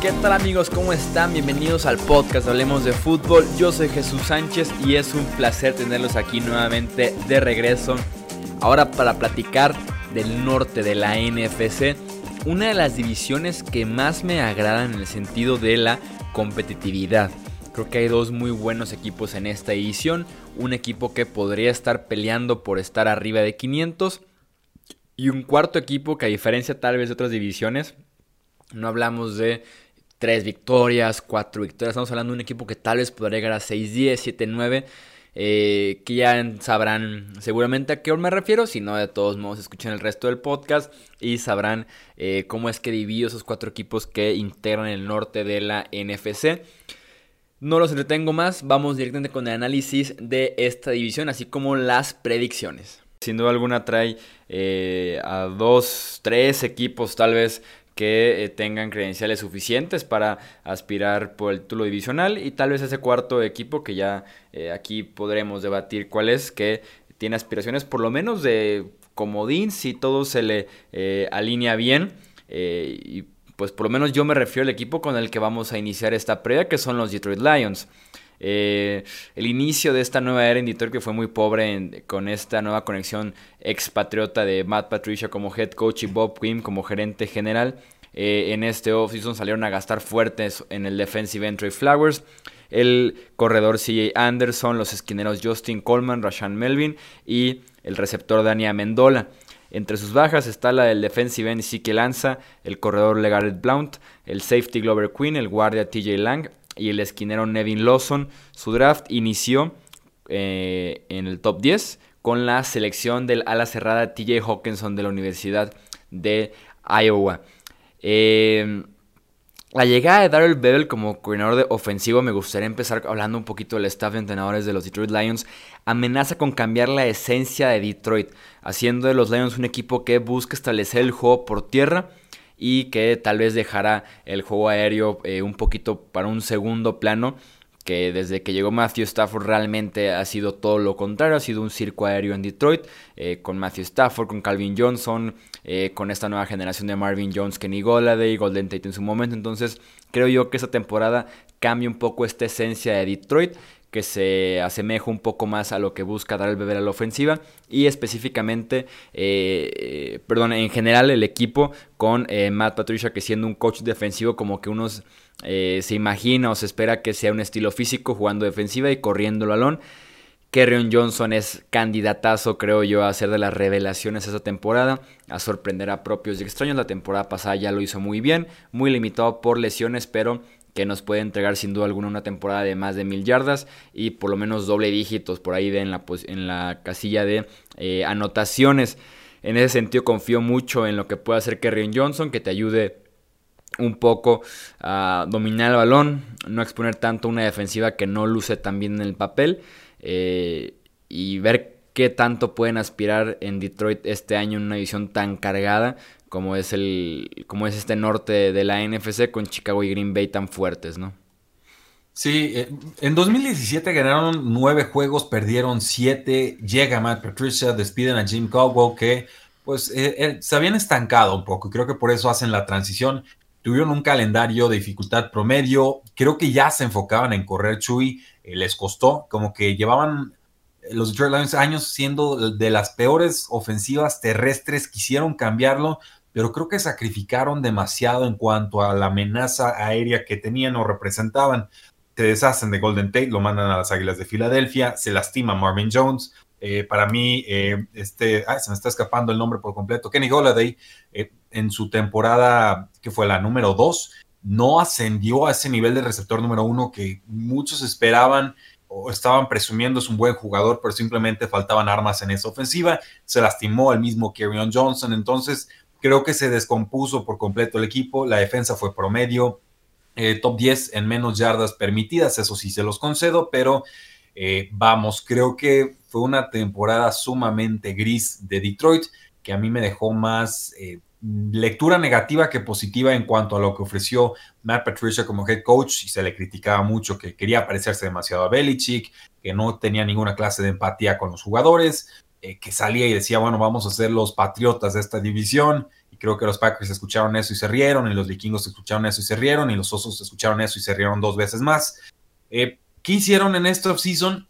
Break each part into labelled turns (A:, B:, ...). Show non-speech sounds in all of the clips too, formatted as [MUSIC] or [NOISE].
A: ¿Qué tal amigos? ¿Cómo están? Bienvenidos al podcast Hablemos de Fútbol. Yo soy Jesús Sánchez y es un placer tenerlos aquí nuevamente de regreso. Ahora para platicar del norte de la NFC, una de las divisiones que más me agradan en el sentido de la competitividad. Creo que hay dos muy buenos equipos en esta edición. Un equipo que podría estar peleando por estar arriba de 500. Y un cuarto equipo que a diferencia tal vez de otras divisiones, no hablamos de tres victorias, cuatro victorias. Estamos hablando de un equipo que tal vez podría llegar a 6-10, 7-9. Eh, que ya sabrán seguramente a qué me refiero, si no de todos modos escuchen el resto del podcast y sabrán eh, cómo es que divido esos cuatro equipos que integran el norte de la NFC. No los entretengo más, vamos directamente con el análisis de esta división, así como las predicciones. Sin duda alguna trae eh, a dos, tres equipos tal vez que eh, tengan credenciales suficientes para aspirar por el título divisional y tal vez ese cuarto equipo que ya eh, aquí podremos debatir cuál es, que tiene aspiraciones por lo menos de comodín si todo se le alinea bien pues por lo menos yo me refiero al equipo con el que vamos a iniciar esta previa que son los Detroit Lions. Eh, el inicio de esta nueva era en Detroit que fue muy pobre con esta nueva conexión expatriota de Matt Patricia como head coach y Bob Quinn como gerente general. Eh, en este offseason salieron a gastar fuertes en el defensive entry Flowers, el corredor CJ Anderson, los esquineros Justin Coleman, Rashan Melvin y el receptor Dania Mendola. Entre sus bajas está la del defensive end Siki Lanza, el corredor Legarrette Blount, el safety Glover Quinn, el guardia TJ Lang y el esquinero Nevin Lawson. Su draft inició eh, en el top 10 con la selección del ala cerrada TJ Hawkinson de la Universidad de Iowa. Eh, la llegada de Darrell Bevel como coordinador de ofensivo, me gustaría empezar hablando un poquito del staff de entrenadores de los Detroit Lions, amenaza con cambiar la esencia de Detroit, haciendo de los Lions un equipo que busca establecer el juego por tierra y que tal vez dejará el juego aéreo eh, un poquito para un segundo plano que desde que llegó Matthew Stafford realmente ha sido todo lo contrario, ha sido un circo aéreo en Detroit, eh, con Matthew Stafford, con Calvin Johnson, eh, con esta nueva generación de Marvin Jones, Kenny Golladay, Golden Tate en su momento, entonces creo yo que esta temporada cambia un poco esta esencia de Detroit, que se asemeja un poco más a lo que busca dar el beber a la ofensiva y específicamente, eh, perdón, en general el equipo con eh, Matt Patricia que siendo un coach defensivo como que unos eh, se imagina o se espera que sea un estilo físico jugando defensiva y corriendo el balón. Kerrion Johnson es candidatazo, creo yo, a ser de las revelaciones esa temporada, a sorprender a propios y extraños. La temporada pasada ya lo hizo muy bien, muy limitado por lesiones, pero que nos puede entregar sin duda alguna una temporada de más de mil yardas y por lo menos doble dígitos por ahí en, la, en la casilla de eh, anotaciones. En ese sentido confío mucho en lo que puede hacer Kerrion Johnson, que te ayude un poco a dominar el balón, no exponer tanto una defensiva que no luce tan bien en el papel eh, y ver qué tanto pueden aspirar en Detroit este año en una división tan cargada como es el como es este norte de la NFC con Chicago y Green Bay tan fuertes, ¿no?
B: Sí, eh, en 2017 ganaron nueve juegos, perdieron siete, llega Matt Patricia, despiden a Jim Caldwell que pues eh, se habían estancado un poco creo que por eso hacen la transición. Tuvieron un calendario de dificultad promedio, creo que ya se enfocaban en correr Chuy, les costó, como que llevaban los Detroit Lions años siendo de las peores ofensivas terrestres, quisieron cambiarlo, pero creo que sacrificaron demasiado en cuanto a la amenaza aérea que tenían o representaban. Se deshacen de Golden Tate, lo mandan a las Águilas de Filadelfia, se lastima Marvin Jones. Eh, para mí, eh, este, se me está escapando el nombre por completo. Kenny Golladay, eh, en su temporada, que fue la número 2, no ascendió a ese nivel de receptor número uno que muchos esperaban o estaban presumiendo es un buen jugador, pero simplemente faltaban armas en esa ofensiva. Se lastimó el mismo Kerryon Johnson. Entonces, Creo que se descompuso por completo el equipo, la defensa fue promedio, eh, top 10 en menos yardas permitidas, eso sí se los concedo, pero eh, vamos, creo que fue una temporada sumamente gris de Detroit que a mí me dejó más eh, lectura negativa que positiva en cuanto a lo que ofreció Matt Patricia como head coach y se le criticaba mucho que quería parecerse demasiado a Belichick, que no tenía ninguna clase de empatía con los jugadores eh, que salía y decía, bueno, vamos a ser los patriotas de esta división. Y creo que los Packers escucharon eso y se rieron, y los vikingos escucharon eso y se rieron, y los osos escucharon eso y se rieron dos veces más. Eh, ¿Qué hicieron en esta offseason?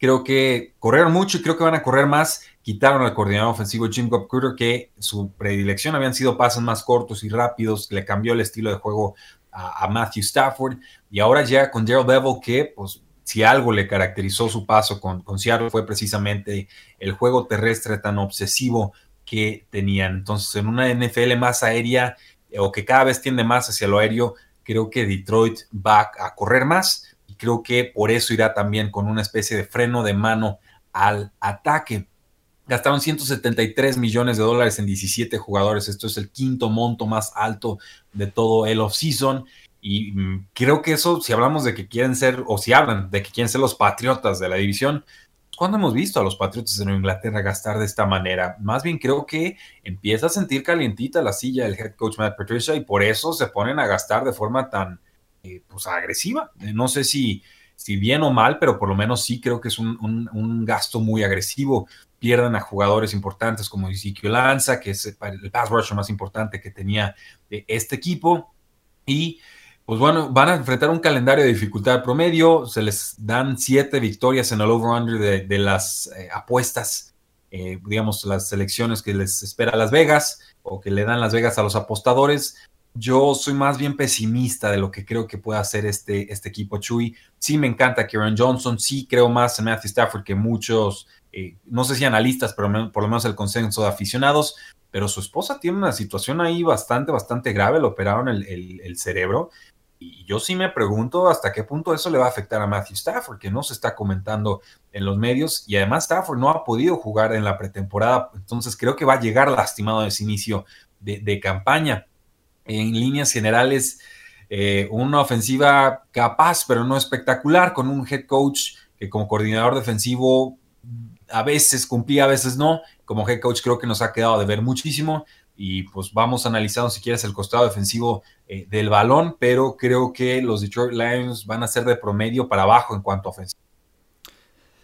B: Creo que corrieron mucho y creo que van a correr más. Quitaron al coordinador ofensivo Jim Cooper, que su predilección habían sido pasos más cortos y rápidos. Le cambió el estilo de juego a, Matthew Stafford. Y ahora ya con Daryl Bevel, que pues si algo le caracterizó su paso con, con Seattle fue precisamente el juego terrestre tan obsesivo que tenían. Entonces, en una NFL más aérea o que cada vez tiende más hacia lo aéreo, creo que Detroit va a correr más creo que por eso irá también con una especie de freno de mano al ataque. Gastaron 173 millones de dólares en 17 jugadores. Esto es el quinto monto más alto de todo el offseason. Y mm, creo que eso, si hablamos de que quieren ser, o si hablan de que quieren ser los patriotas de la división, ¿cuándo hemos visto a los patriotas Nueva Inglaterra gastar de esta manera? Más bien creo que empieza a sentir calientita la silla del head coach Matt Patricia y por eso se ponen a gastar de forma tan, eh, pues agresiva. Eh, no sé si, si bien o mal, pero por lo menos sí creo que es un, gasto muy agresivo. Pierden a jugadores importantes como Ezekiel Lanza, que es el pass rusher más importante que tenía eh, este equipo. Y pues bueno, van a enfrentar un calendario de dificultad promedio. Se les dan siete victorias en el over-under de, las apuestas, digamos, las selecciones que les espera Las Vegas o que le dan Las Vegas a los apostadores. Yo soy más bien pesimista de lo que creo que puede hacer este, este equipo Chuy. Sí me encanta Kieran Johnson, sí creo más en Matthew Stafford que muchos, eh, no sé si analistas, pero por lo menos el consenso de aficionados, pero su esposa tiene una situación ahí bastante, bastante grave, le operaron el, cerebro. Y yo sí me pregunto hasta qué punto eso le va a afectar a Matthew Stafford, que no se está comentando en los medios. Y además Stafford no ha podido jugar en la pretemporada, entonces creo que va a llegar lastimado en ese inicio de campaña en líneas generales eh, una ofensiva capaz, pero no espectacular, con un head coach que como coordinador defensivo a veces cumplía, a veces no. Como head coach creo que nos ha quedado de ver muchísimo y pues vamos analizando si quieres el costado defensivo eh, del balón, pero creo que los Detroit Lions van a ser de promedio para abajo en cuanto a ofensiva.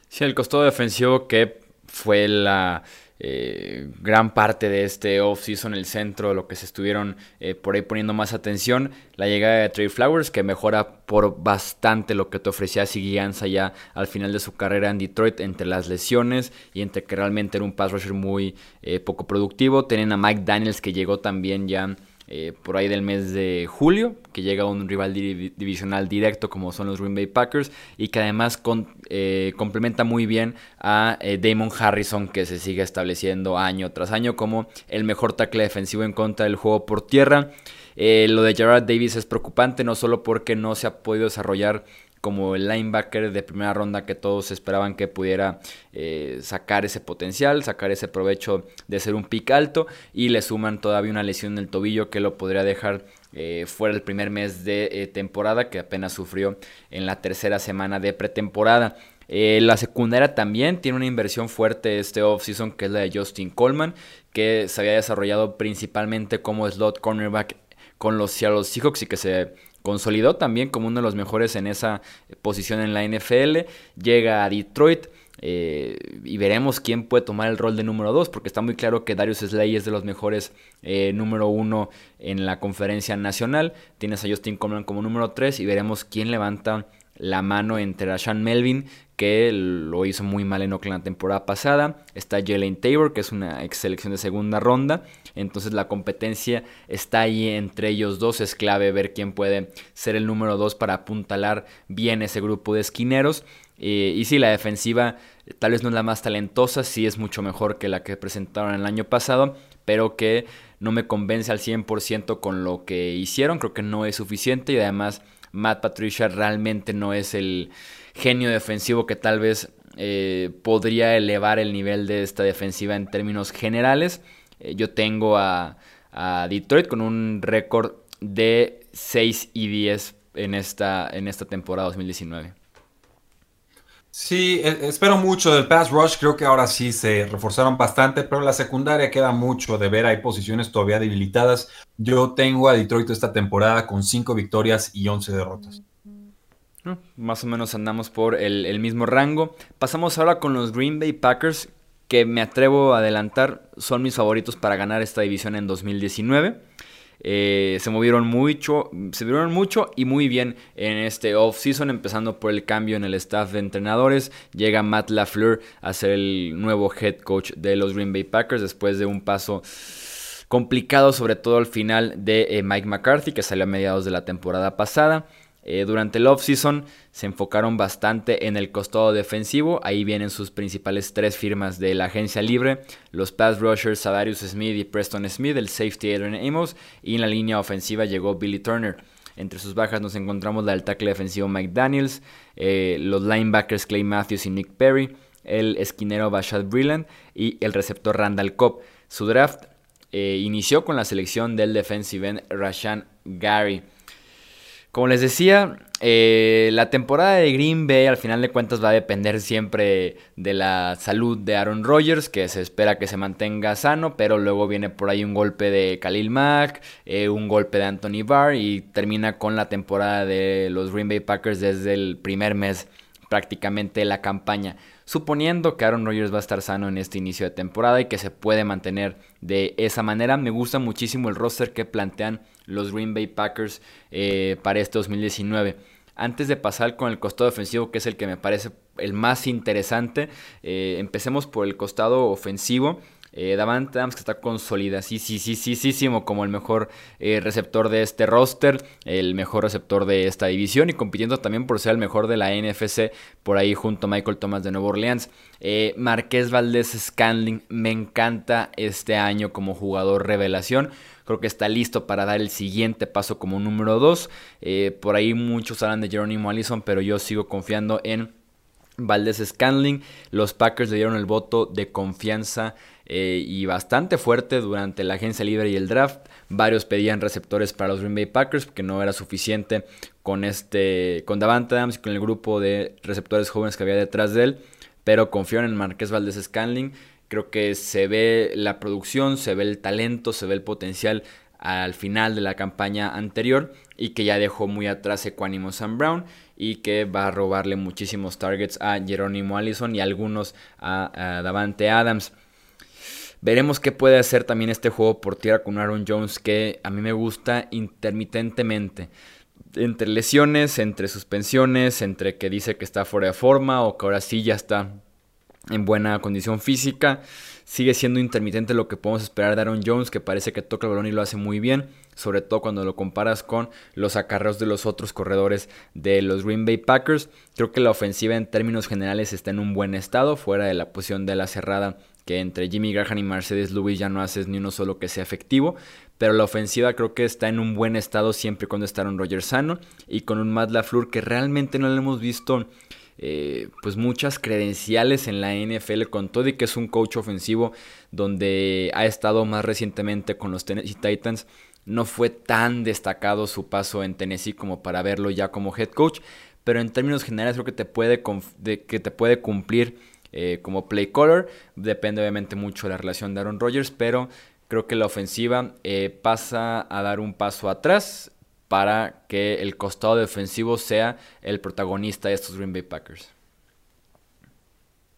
A: Sí, el costado defensivo que fue la eh, gran parte de este off-season, el centro, lo que se estuvieron eh, por ahí poniendo más atención. La llegada de Trey Flowers, que mejora por bastante lo que te ofrecía Siguianza ya al final de su carrera en Detroit, entre las lesiones y entre que realmente era un pass rusher muy eh, poco productivo. Tienen a Mike Daniels, que llegó también ya eh, por ahí del mes de julio, que llega un rival divisional directo como son los Green Bay Packers y que además eh, complementa muy bien a eh, Damon Harrison que se sigue estableciendo año tras año como el mejor tackle defensivo en contra del juego por tierra. lo de Gerard Davis es preocupante no solo porque no se ha podido desarrollar como el linebacker de primera ronda que todos esperaban que pudiera eh, sacar ese potencial, sacar ese provecho de ser un pick alto y le suman todavía una lesión en el tobillo que lo podría dejar eh, fuera el primer mes de eh, temporada que apenas sufrió en la tercera semana de pretemporada. la secundaria también tiene una inversión fuerte este offseason que es la de Justin Coleman, que se había desarrollado principalmente como slot cornerback con los Seattle Seahawks y que se consolidó también como uno de los mejores en esa posición en la NFL, llega a Detroit. Eh, y veremos quién puede tomar el rol de número 2, porque está muy claro que Darius Slay es de los mejores eh, número 1 en la conferencia nacional. Tienes a Justin Coleman como número 3 y veremos quién levanta la mano entre Rashan Melvin, que lo hizo muy mal en Oakland la temporada pasada. Está Jalen Tabor, que es una ex selección de segunda ronda. Entonces la competencia está ahí entre ellos dos. Es clave ver quién puede ser el número 2 para apuntalar bien ese grupo de esquineros. Eh, y sí, la defensiva tal vez no es la más talentosa, sí es mucho mejor que la que presentaron el año pasado, pero que no me convence al 100% con lo que hicieron. Creo que no es suficiente y además Matt Patricia realmente no es el genio defensivo que tal vez eh, podría elevar el nivel de esta defensiva en términos generales. Eh, yo tengo a, Detroit con un récord de 6 y 10 en esta, en esta temporada 2019.
B: Sí, e, espero mucho del pass rush. Creo que ahora sí se reforzaron bastante, pero la secundaria queda mucho de ver. Hay posiciones todavía debilitadas. Yo tengo a Detroit esta temporada con 5 victorias y 11 derrotas.
A: Más o menos andamos por el, mismo rango. Pasamos ahora con los Green Bay Packers, que me atrevo a adelantar son mis favoritos para ganar esta división en 2019. Eh, se movieron mucho, se movieron mucho y muy bien en este off-season, empezando por el cambio en el staff de entrenadores. Llega Matt LaFleur a ser el nuevo head coach de los Green Bay Packers después de un paso complicado, sobre todo al final de eh, Mike McCarthy, que salió a mediados de la temporada pasada. Eh, durante el offseason se enfocaron bastante en el costado defensivo. Ahí vienen sus principales tres firmas de la agencia libre: los pass rushers Sadarius Smith y Preston Smith, el safety Adrian Amos, y en la línea ofensiva llegó Billy Turner. Entre sus bajas nos encontramos la del tackle defensivo Mike Daniels, eh, los linebackers Clay Matthews y Nick Perry, el esquinero Bashad Brilland y el receptor Randall Cobb. Su draft eh, inició con la selección del defensive end Rashan Gary. Como les decía, eh, la temporada de Green Bay al final de cuentas va a depender siempre de la salud de Aaron Rodgers, que se espera que se mantenga sano, pero luego viene por ahí un golpe de Khalil Mack, eh, un golpe de Anthony Barr y termina con la temporada de los Green Bay Packers desde el primer mes prácticamente la campaña. Suponiendo que Aaron Rodgers va a estar sano en este inicio de temporada y que se puede mantener de esa manera, me gusta muchísimo el roster que plantean los Green Bay Packers eh, para este 2019. Antes de pasar con el costado ofensivo, que es el que me parece el más interesante, eh, empecemos por el costado ofensivo. Eh, Davante Adams que está consolida, sí, sí, sí, sí, sí, como el mejor eh, receptor de este roster, el mejor receptor de esta división y compitiendo también por ser el mejor de la NFC por ahí junto a Michael Thomas de Nueva Orleans. Eh, Marqués Valdés Scanling me encanta este año como jugador revelación. Creo que está listo para dar el siguiente paso como número 2. Eh, por ahí muchos hablan de Jerónimo Allison, pero yo sigo confiando en Valdés Scanling. Los Packers le dieron el voto de confianza eh, y bastante fuerte durante la agencia libre y el draft. Varios pedían receptores para los Green Bay Packers porque no era suficiente con este con Davante Adams y con el grupo de receptores jóvenes que había detrás de él. Pero confiaron en Marqués Valdés Scanling Creo que se ve la producción, se ve el talento, se ve el potencial al final de la campaña anterior y que ya dejó muy atrás Equanimo Sam Brown y que va a robarle muchísimos targets a Jerónimo Allison y algunos a, Davante Adams. Veremos qué puede hacer también este juego por tierra con Aaron Jones que a mí me gusta intermitentemente. Entre lesiones, entre suspensiones, entre que dice que está fuera de forma o que ahora sí ya está en buena condición física. Sigue siendo intermitente lo que podemos esperar de Aaron Jones, que parece que toca el balón y lo hace muy bien, sobre todo cuando lo comparas con los acarreos de los otros corredores de los Green Bay Packers. Creo que la ofensiva en términos generales está en un buen estado, fuera de la posición de la cerrada que entre Jimmy Graham y Mercedes Lewis ya no haces ni uno solo que sea efectivo, pero la ofensiva creo que está en un buen estado siempre cuando está Aaron Rodgers sano y con un Matt LaFleur que realmente no le hemos visto eh, pues muchas credenciales en la NFL con todo y que es un coach ofensivo donde ha estado más recientemente con los Tennessee Titans. No fue tan destacado su paso en Tennessee como para verlo ya como head coach, pero en términos generales creo que te puede, que te puede cumplir eh, como play caller. Depende obviamente mucho de la relación de Aaron Rodgers, pero creo que la ofensiva eh, pasa a dar un paso atrás para que el costado defensivo sea el protagonista de estos Green Bay Packers.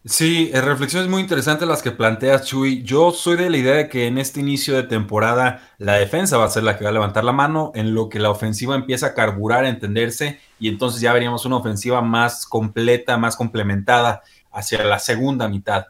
B: Sí, eh, reflexiones muy interesantes las que planteas, Chuy. Yo soy de la idea de que en este inicio de temporada la defensa va a ser la que va a levantar la mano, en lo que la ofensiva empieza a carburar, a entenderse, y entonces ya veríamos una ofensiva más completa, más complementada hacia la segunda mitad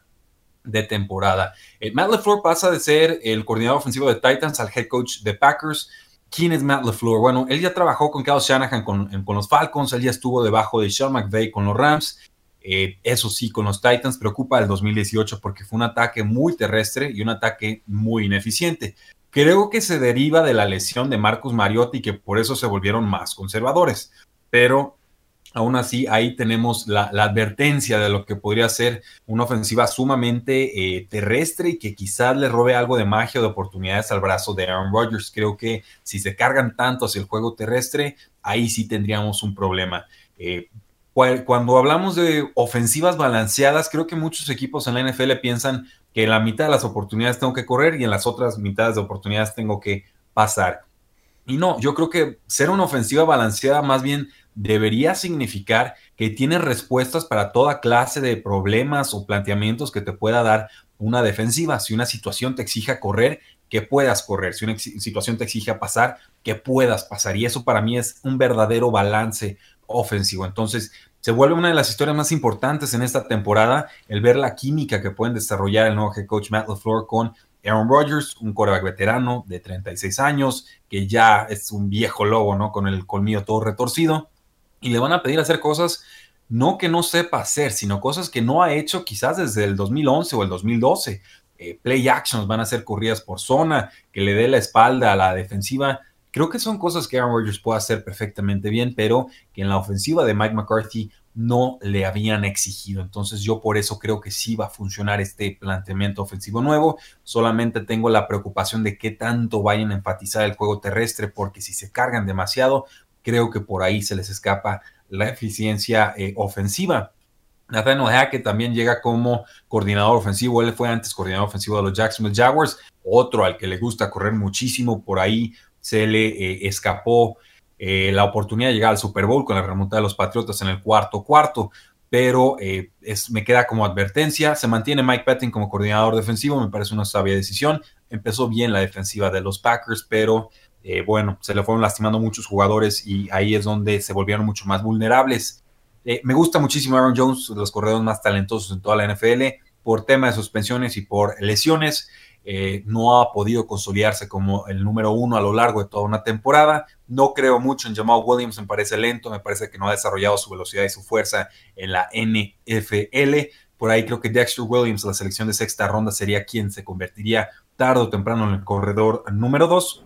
B: de temporada. Eh, Matt LeFleur pasa de ser el coordinador ofensivo de Titans al head coach de Packers. ¿Quién es Matt LeFleur? Bueno, él ya trabajó con Kyle Shanahan con, los Falcons, él ya estuvo debajo de Sean McVay con los Rams. Eh, eso sí, con los Titans preocupa el 2018 porque fue un ataque muy terrestre y un ataque muy ineficiente. Creo que se deriva de la lesión de Marcus Mariota y que por eso se volvieron más conservadores. Pero Aún así, ahí tenemos la, advertencia de lo que podría ser una ofensiva sumamente eh, terrestre y que quizás le robe algo de magia o de oportunidades al brazo de Aaron Rodgers. Creo que si se cargan tanto hacia el juego terrestre, ahí sí tendríamos un problema. Eh, cuando hablamos de ofensivas balanceadas, creo que muchos equipos en la NFL piensan que en la mitad de las oportunidades tengo que correr y en las otras mitades de oportunidades tengo que pasar. Y no, yo creo que ser una ofensiva balanceada más bien debería significar que tiene respuestas para toda clase de problemas o planteamientos que te pueda dar una defensiva. Si una situación te exija correr, que puedas correr. Si una situación te exige pasar, que puedas pasar. Y eso para mí es un verdadero balance ofensivo. Entonces, se vuelve una de las historias más importantes en esta temporada el ver la química que pueden desarrollar el nuevo head coach Matt LaFleur con Aaron Rodgers, un coreback veterano de 36 años, que ya es un viejo lobo, ¿no? Con el colmillo todo retorcido. Y le van a pedir hacer cosas no que no sepa hacer, sino cosas que no ha hecho quizás desde el 2011 o el 2012. Eh, play actions van a ser corridas por zona, que le dé la espalda a la defensiva. Creo que son cosas que Aaron Rodgers puede hacer perfectamente bien, pero que en la ofensiva de Mike McCarthy no le habían exigido. Entonces yo por eso creo que sí va a funcionar este planteamiento ofensivo nuevo. Solamente tengo la preocupación de qué tanto vayan a enfatizar el juego terrestre, porque si se cargan demasiado, creo que por ahí se les escapa la eficiencia eh, ofensiva. Nathaniel Hackett también llega como coordinador ofensivo. Él fue antes coordinador ofensivo de los Jacksonville Jaguars. Otro al que le gusta correr muchísimo. Por ahí se le eh, escapó eh, la oportunidad de llegar al Super Bowl con la remontada de los Patriotas en el cuarto cuarto, pero eh, es, me queda como advertencia. Se mantiene Mike Pettin como coordinador defensivo, me parece una sabia decisión. Empezó bien la defensiva de los Packers, pero eh, bueno, se le fueron lastimando muchos jugadores y ahí es donde se volvieron mucho más vulnerables. me gusta muchísimo Aaron Jones, de los corredores más talentosos en toda la NFL, por tema de suspensiones y por lesiones. Eh, no ha podido consolidarse como el número uno a lo largo de toda una temporada. No creo mucho en Jamal Williams, me parece lento, me parece que no ha desarrollado su velocidad y su fuerza en la NFL. Por ahí creo que Dexter Williams, la selección de sexta ronda, sería quien se convertiría tarde o temprano en el corredor número dos.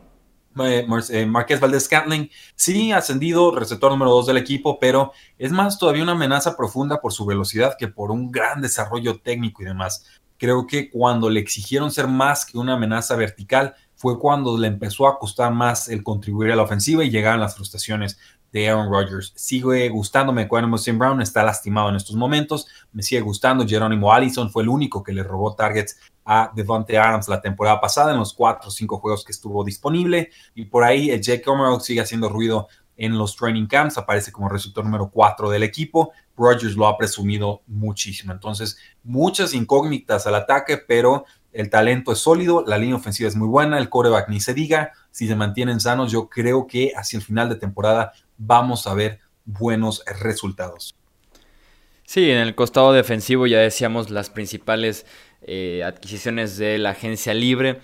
B: Eh, eh, Marqués Valdez Scantling sí ascendido, receptor número dos del equipo, pero es más todavía una amenaza profunda por su velocidad que por un gran desarrollo técnico y demás. Creo que cuando le exigieron ser más que una amenaza vertical fue cuando le empezó a costar más el contribuir a la ofensiva y llegaron las frustraciones de Aaron Rodgers. Sigue gustándome Quentin Sim Brown, está lastimado en estos momentos. Me sigue gustando. Jerónimo Allison fue el único que le robó targets a Devontae Adams la temporada pasada en los cuatro o cinco juegos que estuvo disponible. Y por ahí Jake Omerog sigue haciendo ruido en los training camps, aparece como receptor número 4 del equipo. Rodgers lo ha presumido muchísimo. Entonces, muchas incógnitas al ataque, pero el talento es sólido, la línea ofensiva es muy buena, el coreback ni se diga. Si se mantienen sanos, yo creo que hacia el final de temporada vamos a ver buenos resultados.
A: Sí, en el costado defensivo ya decíamos las principales eh, adquisiciones de la agencia libre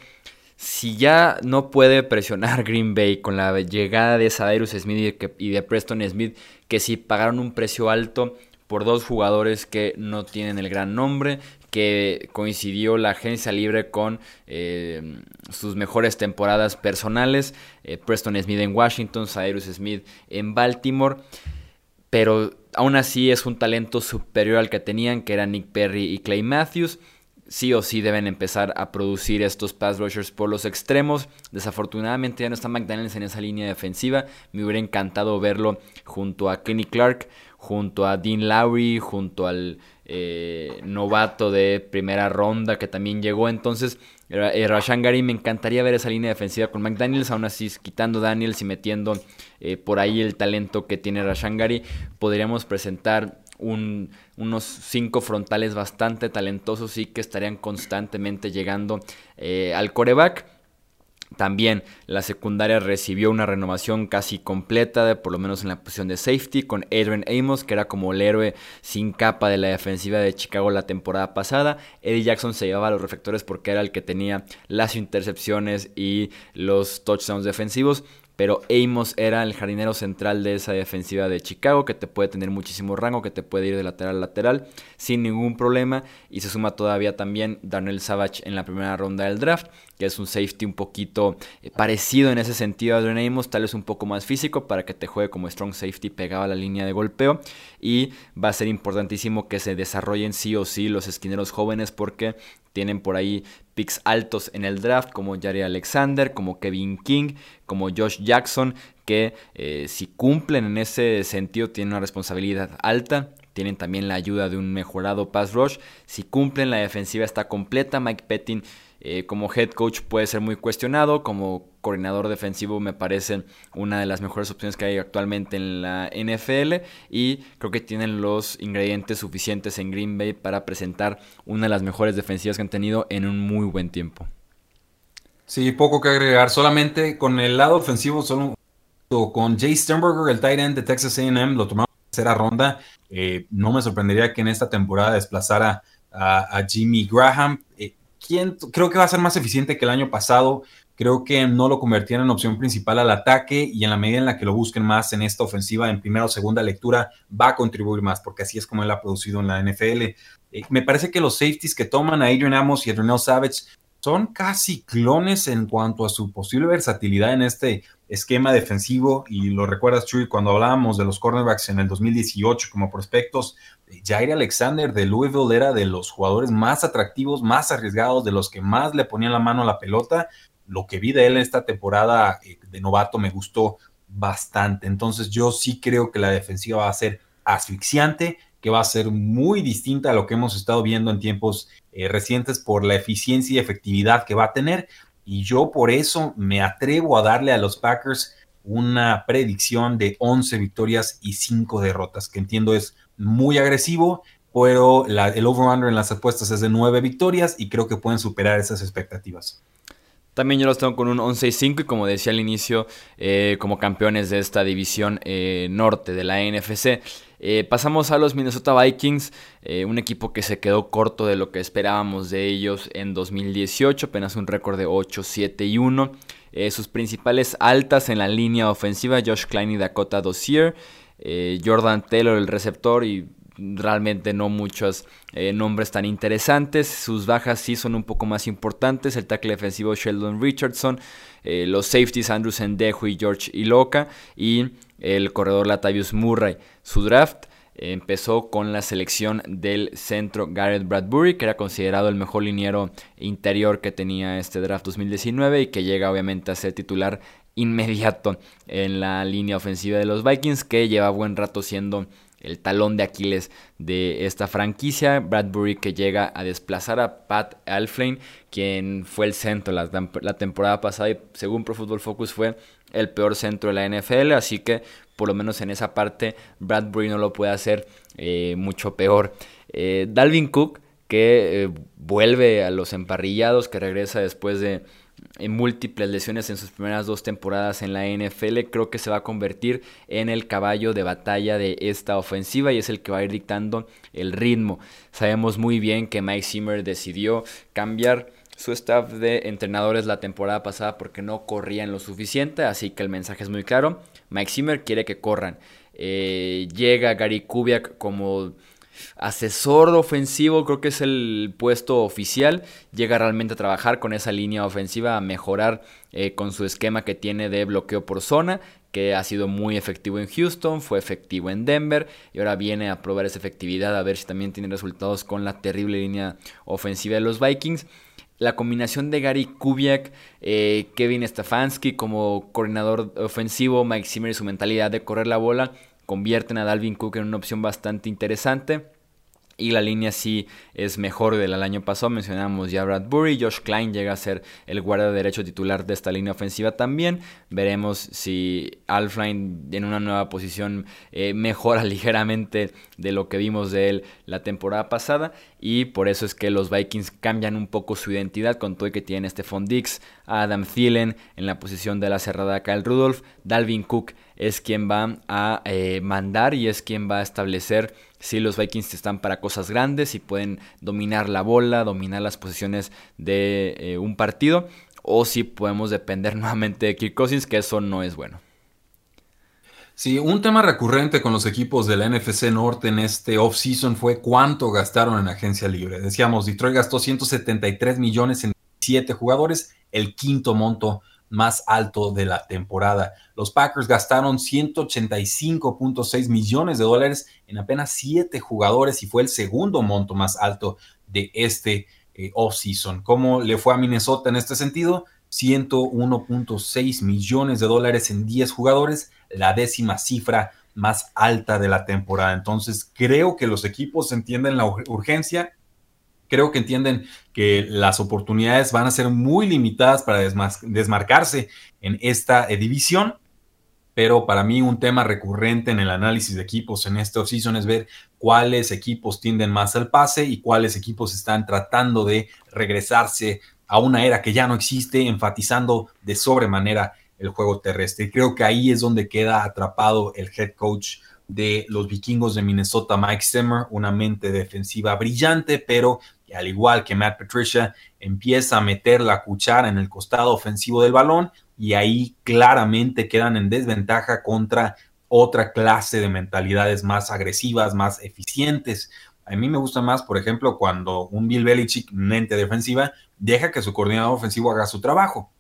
A: si ya no puede presionar [LAUGHS] Green Bay con la llegada de Cyrus Smith y de Preston Smith, que si pagaron un precio alto por dos jugadores que no tienen el gran nombre, que coincidió la agencia libre con eh, sus mejores temporadas personales, eh, Preston Smith en Washington, Cyrus Smith en Baltimore, pero aún así es un talento superior al que tenían, que eran Nick Perry y Clay Matthews sí o sí deben empezar a producir estos pass rushers por los extremos. Desafortunadamente ya no está McDaniels en esa línea defensiva. Me hubiera encantado verlo junto a Kenny Clark, junto a Dean Lowry, junto al eh, novato de primera ronda que también llegó. Entonces, eh, Gary me encantaría ver esa línea defensiva con McDaniels, aún así quitando Daniels y metiendo eh, por ahí el talento que tiene Rashan Gary, podríamos presentar unos cinco frontales bastante talentosos y que estarían constantemente llegando eh, al coreback. También la secundaria recibió una renovación casi completa, de, por lo menos en la posición de safety, con Adrian Amos, que era como el héroe sin capa de la defensiva de Chicago la temporada pasada. Eddie Jackson se llevaba a los reflectores porque era el que tenía las intercepciones y los touchdowns defensivos pero Amos era el jardinero central de esa defensiva de Chicago, que te puede tener muchísimo rango, que te puede ir de lateral a lateral sin ningún problema. Y se suma todavía también Daniel Savage en la primera ronda del draft, que es un safety un poquito eh, parecido en ese sentido a Adrian Amos, tal vez un poco más físico para que te juegue como strong safety pegado a la línea de golpeo. Y va a ser importantísimo que se desarrollen sí o sí los esquineros jóvenes porque tienen por ahí picks altos en el draft como Jari Alexander, como Kevin King, como Josh Jackson, que eh, si cumplen en ese sentido tienen una responsabilidad alta. Tienen también la ayuda de un mejorado pass rush. Si cumplen, la defensiva está completa. Mike Pettin Eh, como head coach puede ser muy cuestionado, como coordinador defensivo me parece una de las mejores opciones que hay actualmente en la NFL y creo que tienen los ingredientes suficientes en Green Bay para presentar una de las mejores defensivas que han tenido en un muy buen tiempo.
B: Sí, poco que agregar, solamente con el lado ofensivo, solo con Jay Sternberger, el tight end de Texas AM, lo tomamos en tercera ronda. Eh, no me sorprendería que en esta temporada desplazara a, Jimmy Graham. Eh, creo que va a ser más eficiente que el año pasado. Creo que no lo convertían en opción principal al ataque y en la medida en la que lo busquen más en esta ofensiva, en primera o segunda lectura, va a contribuir más, porque así es como él ha producido en la NFL. Eh, me parece que los safeties que toman a Adrian Amos y a Renell Savage son casi clones en cuanto a su posible versatilidad en este esquema defensivo. Y lo recuerdas, Chuy, cuando hablábamos de los cornerbacks en el 2018 como prospectos, Jair Alexander de Louisville era de los jugadores más atractivos, más arriesgados, de los que más le ponían la mano a la pelota lo que vi de él en esta temporada eh, de novato me gustó bastante. Entonces yo sí creo que la defensiva va a ser asfixiante, que va a ser muy distinta a lo que hemos estado viendo en tiempos eh, recientes por la eficiencia y efectividad que va a tener. Y yo por eso me atrevo a darle a los Packers una predicción de 11 victorias y 5 derrotas, que entiendo es muy agresivo, pero el over-under en las apuestas es de 9 victorias y creo que pueden superar esas expectativas.
A: También yo los tengo con un 11-5 y como decía al inicio, eh, como campeones de esta división eh, norte de la NFC. Eh, pasamos a los Minnesota Vikings, un equipo que se quedó corto de lo que esperábamos de ellos en 2018, apenas un récord de 8, 7 y 1. sus principales altas en la línea ofensiva, Josh Klein y Dakota Dossier, Jordan Taylor el receptor y realmente no muchos eh, nombres tan interesantes. Sus bajas sí son un poco más importantes. El tackle defensivo Sheldon Richardson, eh, los safeties Andrew Sendejo y George Iloka y el corredor Latavius Murray. Su draft empezó con la selección del centro Garrett Bradbury, que era considerado el mejor liniero interior que tenía este draft 2019 y que llega obviamente a ser titular inmediato en la línea ofensiva de los Vikings, que lleva buen rato siendo el talón de Aquiles de esta franquicia. Bradbury que llega a desplazar a Pat Alflane, quien fue el centro la, temporada pasada y según Pro Football Focus fue el peor centro de la NFL, así que por lo menos en esa parte Bradbury no lo puede hacer eh, mucho peor. Eh, Dalvin Cook que eh, vuelve a los emparrillados, que regresa después de en múltiples lesiones en sus primeras dos temporadas en la NFL, creo que se va a convertir en el caballo de batalla de esta ofensiva y es el que va a ir dictando el ritmo. Sabemos muy bien que Mike Zimmer decidió cambiar su staff de entrenadores la temporada pasada porque no corrían lo suficiente, así que el mensaje es muy claro. Mike Zimmer quiere que corran. Eh, llega Gary Kubiak como asesor ofensivo, creo que es el puesto oficial, llega realmente a trabajar con esa línea ofensiva, a mejorar eh, con su esquema que tiene de bloqueo por zona, que ha sido muy efectivo en Houston, fue efectivo en Denver y ahora viene a probar esa efectividad, a ver si también tiene resultados con la terrible línea ofensiva de los Vikings. La combinación de Gary Kubiak, eh, Kevin Stefanski como coordinador ofensivo, Mike Zimmer y su mentalidad de correr la bola, convierten a Dalvin Cook en una opción bastante interesante. Y la línea sí es mejor del año pasado. Mencionamos ya Bradbury. Josh Klein llega a ser el guardia derecho titular de esta línea ofensiva también. Veremos si Alfline en una nueva posición eh, mejora [LAUGHS] ligeramente de lo que vimos de él la temporada pasada. Y por eso es que los Vikings cambian un poco su identidad con todo el que tiene Stephon Dix, Adam Thielen en la posición de la cerrada Kyle Rudolph, Dalvin Cook es quien va a eh, mandar y es quien va a establecer si los Vikings están para cosas grandes, si pueden dominar la bola, dominar las posiciones de eh, un partido, o si podemos depender [LAUGHS] nuevamente de Kirk Cousins, que eso no es bueno.
B: Sí, un tema recurrente con los equipos de la NFC Norte en este offseason fue cuánto gastaron en agencia libre. Decíamos, Detroit gastó 173 millones en 7 jugadores, el quinto monto más alto de la temporada. Los Packers gastaron 185.6 millones de dólares en apenas 7 jugadores y fue el segundo monto más alto de este eh, offseason. ¿Cómo le fue a Minnesota en este sentido? 101.6 millones de dólares en 10 jugadores, la décima cifra más alta de la temporada. Entonces, creo que los equipos entienden la urgencia Creo que entienden que las oportunidades van a ser muy limitadas para desmarcarse en esta eh, división, pero para mí un tema recurrente en el análisis de equipos en esta offseason es ver cuáles equipos tienden más al pase y cuáles equipos están tratando de regresarse a una era que ya no existe, enfatizando de sobremanera el juego terrestre. creo que ahí es donde queda atrapado el head coach de los vikingos de Minnesota, Mike Zimmer, una mente defensiva brillante, pero al igual que Matt Patricia, empieza a meter la cuchara en el costado ofensivo del balón y ahí claramente quedan en desventaja contra otra clase de mentalidades más agresivas, más eficientes. A mí me gusta más, por ejemplo, cuando un Bill Belichick, mente defensiva, deja que su coordinador ofensivo haga su trabajo.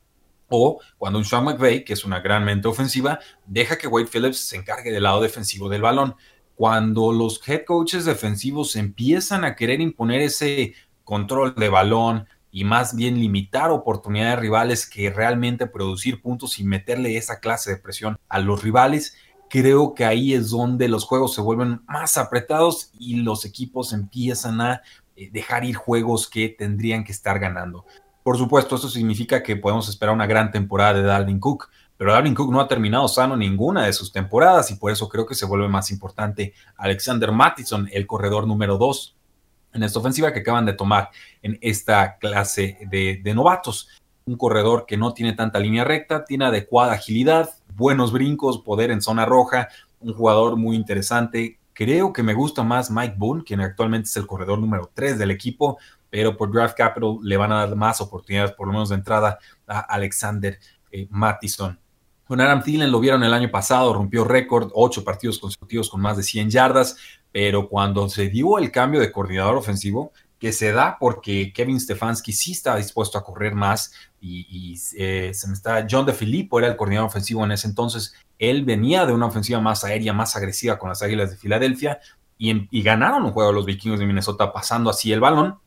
B: O cuando un Sean McVay, que es una gran mente ofensiva, deja que Wade Phillips se encargue del lado defensivo del balón. Cuando los head coaches defensivos empiezan a querer imponer ese control de balón y más bien limitar oportunidades rivales que realmente producir puntos y meterle esa clase de presión a los rivales, creo que ahí es donde los juegos se vuelven más apretados y los equipos empiezan a eh, dejar ir juegos que tendrían que estar ganando. Por supuesto, esto significa que podemos esperar una gran temporada de Dalvin Cook, pero Dalvin Cook no ha terminado sano ninguna de sus temporadas y por eso creo que se vuelve más importante Alexander Mattison, el corredor número 2 en esta ofensiva que acaban de tomar en esta clase de, de novatos. Un corredor que no tiene tanta línea recta, tiene adecuada agilidad, buenos brincos, poder en zona roja, un jugador muy interesante. Creo que me gusta más Mike Boone, quien actualmente es el corredor número 3 del equipo pero por Draft Capital le van a dar más oportunidades, por lo menos de entrada, a Alexander eh, Mattison. Con Adam Thielen lo vieron el año pasado, rompió récord, ocho partidos consecutivos con más de 100 yardas, pero cuando se dio el cambio de coordinador ofensivo, que se da porque Kevin Stefanski sí estaba dispuesto a correr más y, eh, se me está John DeFilippo era el coordinador ofensivo en ese entonces. Él venía de una ofensiva más aérea, más agresiva con las Águilas de Filadelfia y, y ganaron un juego a los vikingos de Minnesota pasando así el balón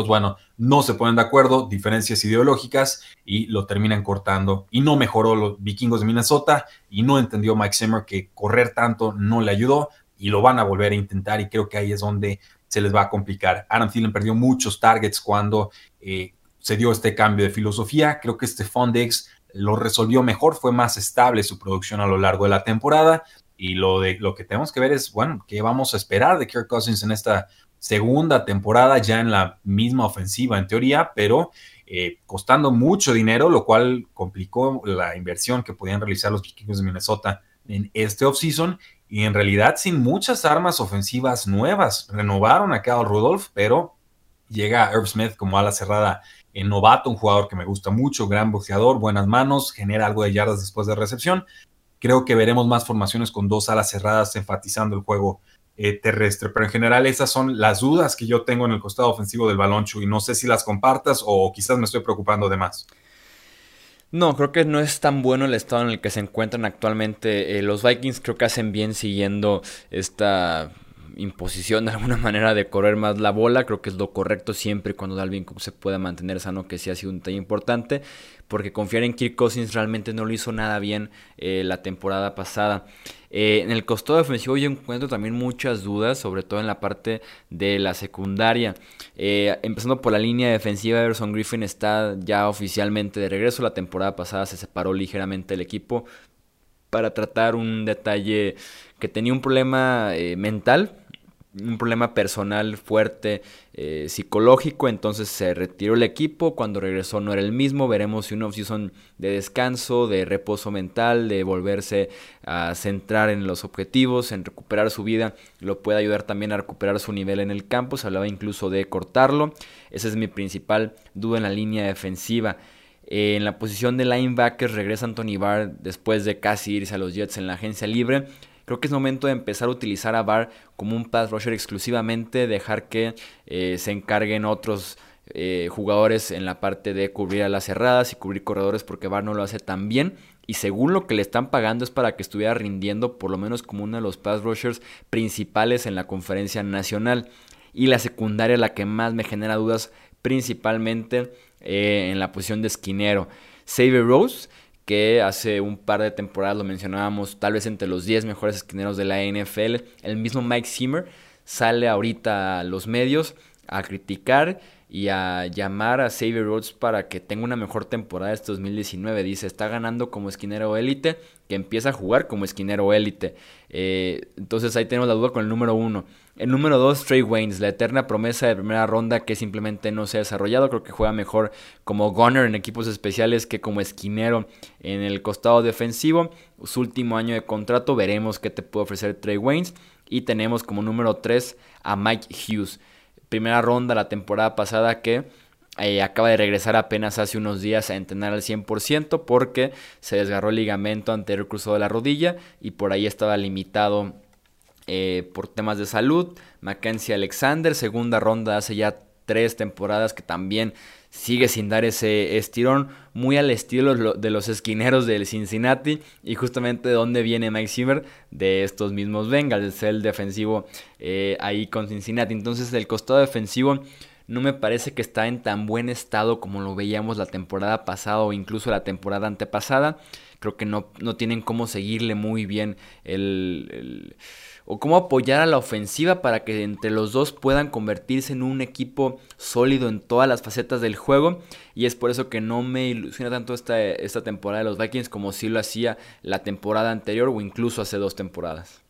B: pues bueno, no se ponen de acuerdo, diferencias ideológicas y lo terminan cortando. Y no mejoró los vikingos de Minnesota y no entendió Mike Zimmer que correr tanto no le ayudó y lo van a volver a intentar y creo que ahí es donde se les va a complicar. Adam Thielen perdió muchos targets cuando eh, se dio este cambio de filosofía. Creo que este Fondex lo resolvió mejor, fue más estable su producción a lo largo de la temporada. Y lo, de, lo que tenemos que ver es, bueno, ¿qué vamos a esperar de Kirk Cousins en esta segunda temporada ya en la misma ofensiva en teoría, pero eh, costando mucho dinero, lo cual complicó la inversión que podían realizar los vikingos de Minnesota en este offseason y en realidad sin muchas armas ofensivas nuevas. Renovaron a Kyle Rudolph, pero llega Herb Smith como ala cerrada en novato, un jugador que me gusta mucho, gran boxeador, buenas manos, genera algo de yardas después de recepción. Creo que veremos más formaciones con dos alas cerradas enfatizando el juego eh, terrestre. Pero en general esas son las dudas que yo tengo en el costado ofensivo del balón, y No sé si las compartas o quizás me estoy preocupando de más.
A: No, creo que no es tan bueno el estado en el que se encuentran actualmente. Eh, los Vikings creo que hacen bien siguiendo esta imposición de alguna [LAUGHS] manera de correr más la bola. Creo que es lo correcto siempre cuando Dalvin Cook se pueda mantener sano, que sí ha sido un detalle importante. Porque confiar en Kirk Cousins realmente no lo hizo nada bien eh, la temporada pasada. Eh, en el costado defensivo yo encuentro también muchas dudas, sobre todo en la parte de la secundaria. Eh, empezando por la línea defensiva, Everson Griffin está ya oficialmente de regreso. La temporada pasada se separó ligeramente el equipo para tratar un detalle que tenía un problema eh, mental un problema personal fuerte, eh, psicológico, entonces se retiró el equipo, cuando regresó no era el mismo, veremos si un off-season de descanso, de reposo mental, de volverse a centrar en los objetivos, en recuperar su vida, lo puede ayudar también a recuperar su nivel en el campo, se hablaba incluso de cortarlo, esa es mi principal duda en la línea defensiva. Eh, en la posición de linebacker regresa Anthony Barr después de casi irse a los Jets en la agencia libre. Creo que es momento de empezar a utilizar a Barr como un pass rusher exclusivamente, dejar que eh, se encarguen otros eh, jugadores en la parte de cubrir a las cerradas y cubrir corredores porque Barr no lo hace tan bien. Y según lo que le están pagando es para que estuviera rindiendo por lo menos como uno de los pass rushers principales en la conferencia nacional. Y la secundaria la que más me genera dudas principalmente eh, en la posición de esquinero. Xavier Rose que hace un par de temporadas lo mencionábamos, tal vez entre los 10 mejores esquineros de la NFL. El mismo Mike Zimmer sale ahorita a los medios a criticar y a llamar a Xavier Rhodes para que tenga una mejor temporada este 2019. Dice, está ganando como esquinero élite, que empieza a jugar como esquinero élite. Eh, entonces ahí tenemos la duda con el número uno. El número dos, Trey Waynes, la eterna promesa de primera ronda que simplemente no se ha desarrollado. Creo que juega mejor como gunner en equipos especiales que como esquinero en el costado defensivo. Su último año de contrato, veremos qué te puede ofrecer Trey Waynes. Y tenemos como número 3 a Mike Hughes primera ronda la temporada pasada que eh, acaba de regresar apenas hace unos días a entrenar al 100% porque se desgarró el ligamento anterior cruzado de la rodilla y por ahí estaba limitado eh, por temas de salud. Mackenzie Alexander, segunda ronda hace ya tres temporadas que también sigue sin dar ese estirón, muy al estilo de los esquineros del Cincinnati. Y justamente de dónde viene Mike Zimmer, de estos mismos Bengals, el defensivo eh, ahí con Cincinnati. Entonces, el costado defensivo no me parece que está en tan buen estado como lo veíamos la temporada pasada o incluso la temporada antepasada. Creo que no, no tienen cómo seguirle muy bien el o cómo apoyar a la ofensiva para que entre los dos puedan convertirse en un equipo sólido en todas las facetas del juego. Y es por eso que no me ilusiona tanto esta, esta temporada de los Vikings como si lo hacía la temporada anterior o incluso hace dos temporadas.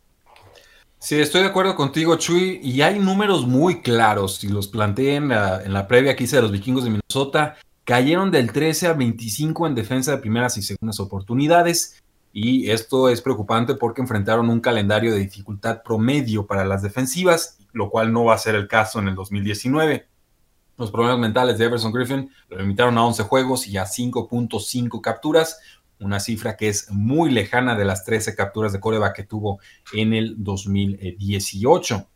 B: Sí, estoy de acuerdo contigo, Chuy, y hay números muy claros, y los planteé en la, en la previa que hice de los vikingos de Minnesota, cayeron del 13 a 25 en defensa de primeras y segundas oportunidades, y esto es preocupante porque enfrentaron un calendario de dificultad promedio para las defensivas, lo cual no va a ser el caso en el 2019. Los problemas mentales de Everson Griffin lo limitaron a 11 juegos y a 5.5 capturas, una cifra que es muy lejana de las 13 capturas de coreback que tuvo en el 2018.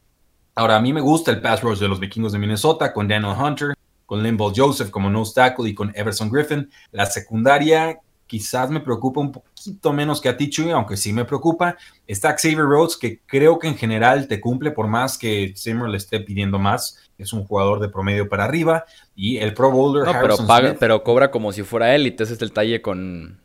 B: Ahora, a mí me gusta el pass rush de los vikingos de Minnesota con Daniel Hunter, con Limbo Joseph como nose tackle y con Everson Griffin. La secundaria quizás me preocupa un poquito menos que a ti, Chuy, aunque sí me preocupa. Está Xavier Rhodes, que creo que en general te cumple por más que Zimmer le esté pidiendo más. Es un jugador de promedio para arriba. Y el Pro Bowler.
A: No, pero, paga, pero cobra como si fuera élite. Ese es el talle con,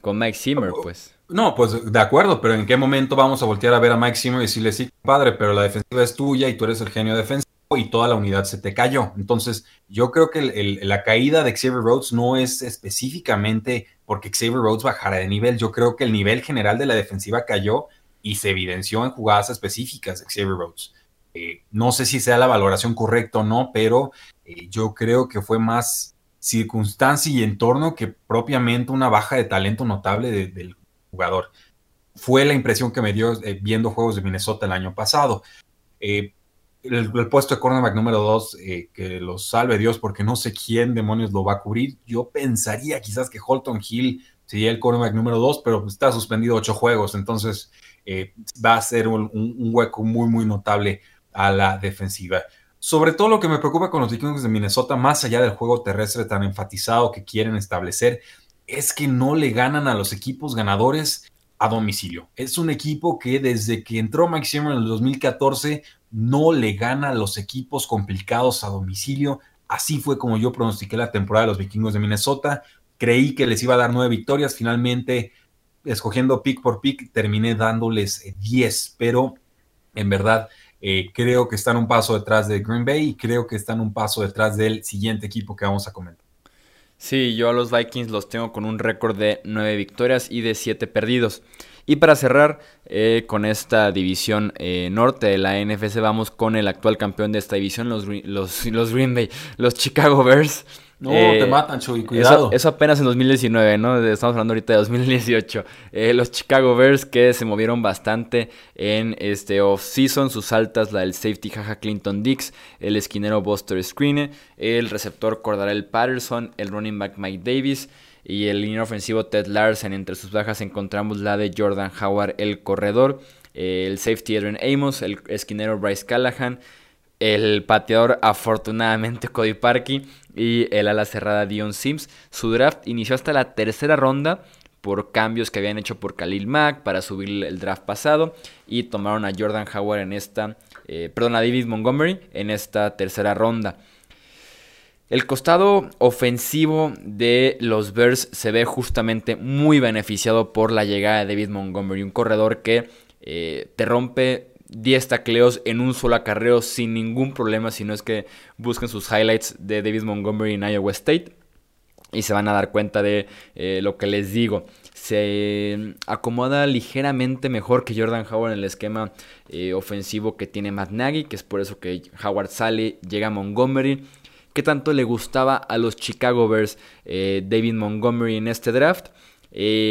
A: con Mike Zimmer, pues.
B: No, pues de acuerdo, pero ¿en qué momento vamos a voltear a ver a Mike Zimmer y decirle, sí, padre, pero la defensiva es tuya y tú eres el genio defensivo y toda la unidad se te cayó? Entonces, yo creo que la caída de Xavier Rhodes no es específicamente porque Xavier Rhodes bajara de nivel. Yo creo que el nivel general de la defensiva cayó y se evidenció en jugadas específicas de Xavier Rhodes. Eh, no sé si sea la valoración correcta o no, pero eh, yo creo que fue más circunstancia y entorno que propiamente una baja de talento notable del jugador. Fue la impresión que me dio eh, viendo juegos de Minnesota el año pasado. El, puesto de cornerback número 2, que lo salve Dios porque no sé quién demonios lo va a cubrir. Yo pensaría quizás que Holton Hill sería el cornerback número 2, pero está suspendido ocho juegos, entonces va a ser un, hueco muy, muy notable a la defensiva. Sobre todo lo que me preocupa con los Vikings de Minnesota, más allá del juego terrestre tan enfatizado que quieren establecer, es que no le ganan a los equipos ganadores a domicilio. Es un equipo que desde que entró Mike en el 2014 no le gana a los equipos complicados a domicilio. Así fue como yo pronostiqué la temporada de los vikingos de Minnesota. Creí que les iba a dar nueve victorias. Finalmente, escogiendo pick por pick, terminé dándoles diez. Pero en verdad, eh, creo que están un paso detrás de Green Bay y creo que están un paso detrás del siguiente equipo que vamos a comentar.
A: Sí, yo a los Vikings los tengo con un récord de 9 victorias y de 7 perdidos. Y para cerrar eh, con esta división eh, norte de la NFC, vamos con el actual campeón de esta división, los, los, los Green Bay, los Chicago Bears.
B: No, te eh, matan, Chuy, cuidado.
A: Eso, apenas en 2019, ¿no? Estamos hablando ahorita de 2018. Eh, los Chicago Bears que se movieron bastante en este off-season. Sus altas, la del safety Jaja Clinton Dix, el esquinero Buster Screen, el receptor Cordarel Patterson, el running back Mike Davis y el línea ofensivo Ted Larsen. Entre sus bajas encontramos la de Jordan Howard, el corredor, el safety Adrian Amos, el esquinero Bryce Callahan, el pateador afortunadamente [LAUGHS] Cody Parkey y el ala cerrada Dion Sims. Su draft inició hasta la tercera ronda por cambios que habían hecho por Khalil Mack para subir el draft pasado y tomaron a Jordan Howard en esta, eh, perdón, a David Montgomery en esta tercera ronda. El costado ofensivo de los Bears se ve justamente muy beneficiado por la llegada de David Montgomery, un corredor que eh, te rompe 10 tacleos en un solo acarreo sin ningún problema, si no es que busquen sus highlights de David Montgomery en Iowa State y se van a dar cuenta de eh, lo que les digo. Se acomoda ligeramente mejor que Jordan Howard en el esquema eh, ofensivo que tiene Matt Nagy, que es por eso que Howard sale, llega a Montgomery. ¿Qué tanto le gustaba a los Chicago Bears eh, David Montgomery en este draft?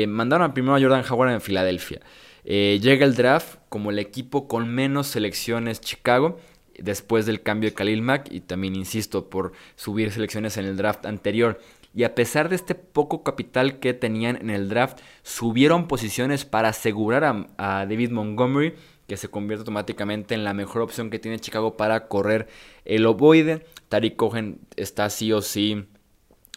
A: mandaron primero a Jordan Howard en Filadelfia. llega el draft como el equipo con menos selecciones Chicago después del cambio de Khalil Mack y también insisto por subir selecciones en el draft anterior y a pesar de este poco capital que tenían en el draft, subieron posiciones para asegurar a, David Montgomery, que se convierte automáticamente en la mejor opción que tiene Chicago para correr el ovoide. Tariq Cohen está sí o sí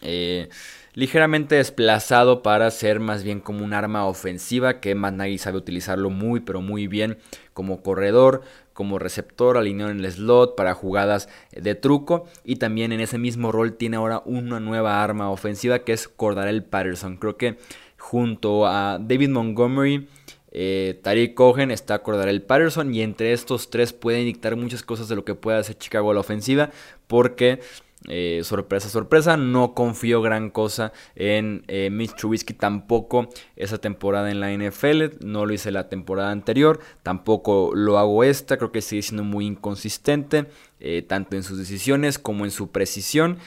A: eh, ligeramente desplazado para ser más bien como un arma ofensiva que Matt sabe utilizarlo muy pero muy bien como corredor, como receptor, alineado en el slot para jugadas de truco y también en ese mismo rol tiene ahora una nueva arma ofensiva que es Cordarel Patterson. Creo que junto a David Montgomery, eh, Tariq Cohen está Cordarel Patterson y entre estos tres pueden dictar muchas cosas de lo que puede hacer Chicago a la ofensiva porque eh, sorpresa, sorpresa, no confío gran cosa en eh, Mitch Trubisky tampoco esa temporada en la NFL, no lo hice la temporada anterior, tampoco lo hago esta, creo que sigue siendo muy inconsistente, eh, tanto en sus decisiones como en su precisión,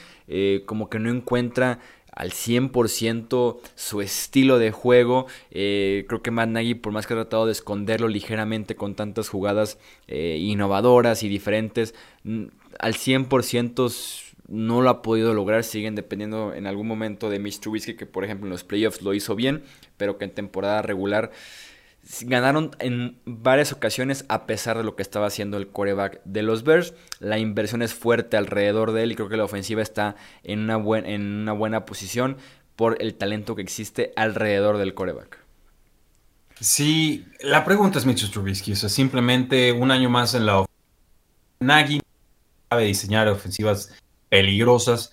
A: como que no encuentra al 100% su estilo de juego. creo que Matt Nagy, por más que ha tratado de esconderlo ligeramente con tantas jugadas innovadoras y diferentes, al 100% no lo ha podido lograr, siguen dependiendo en algún momento de Mitch Trubisky, que por ejemplo en los playoffs lo hizo bien, pero que en temporada regular ganaron en varias ocasiones a pesar de lo que estaba haciendo el coreback de los Bears. La inversión es fuerte alrededor de él y creo que la ofensiva está en una, en una buena posición por el talento que existe alrededor del coreback.
B: Sí, la pregunta es Mitch Trubisky, o simplemente un año más en la ofensiva. Nagy sabe diseñar ofensivas peligrosas.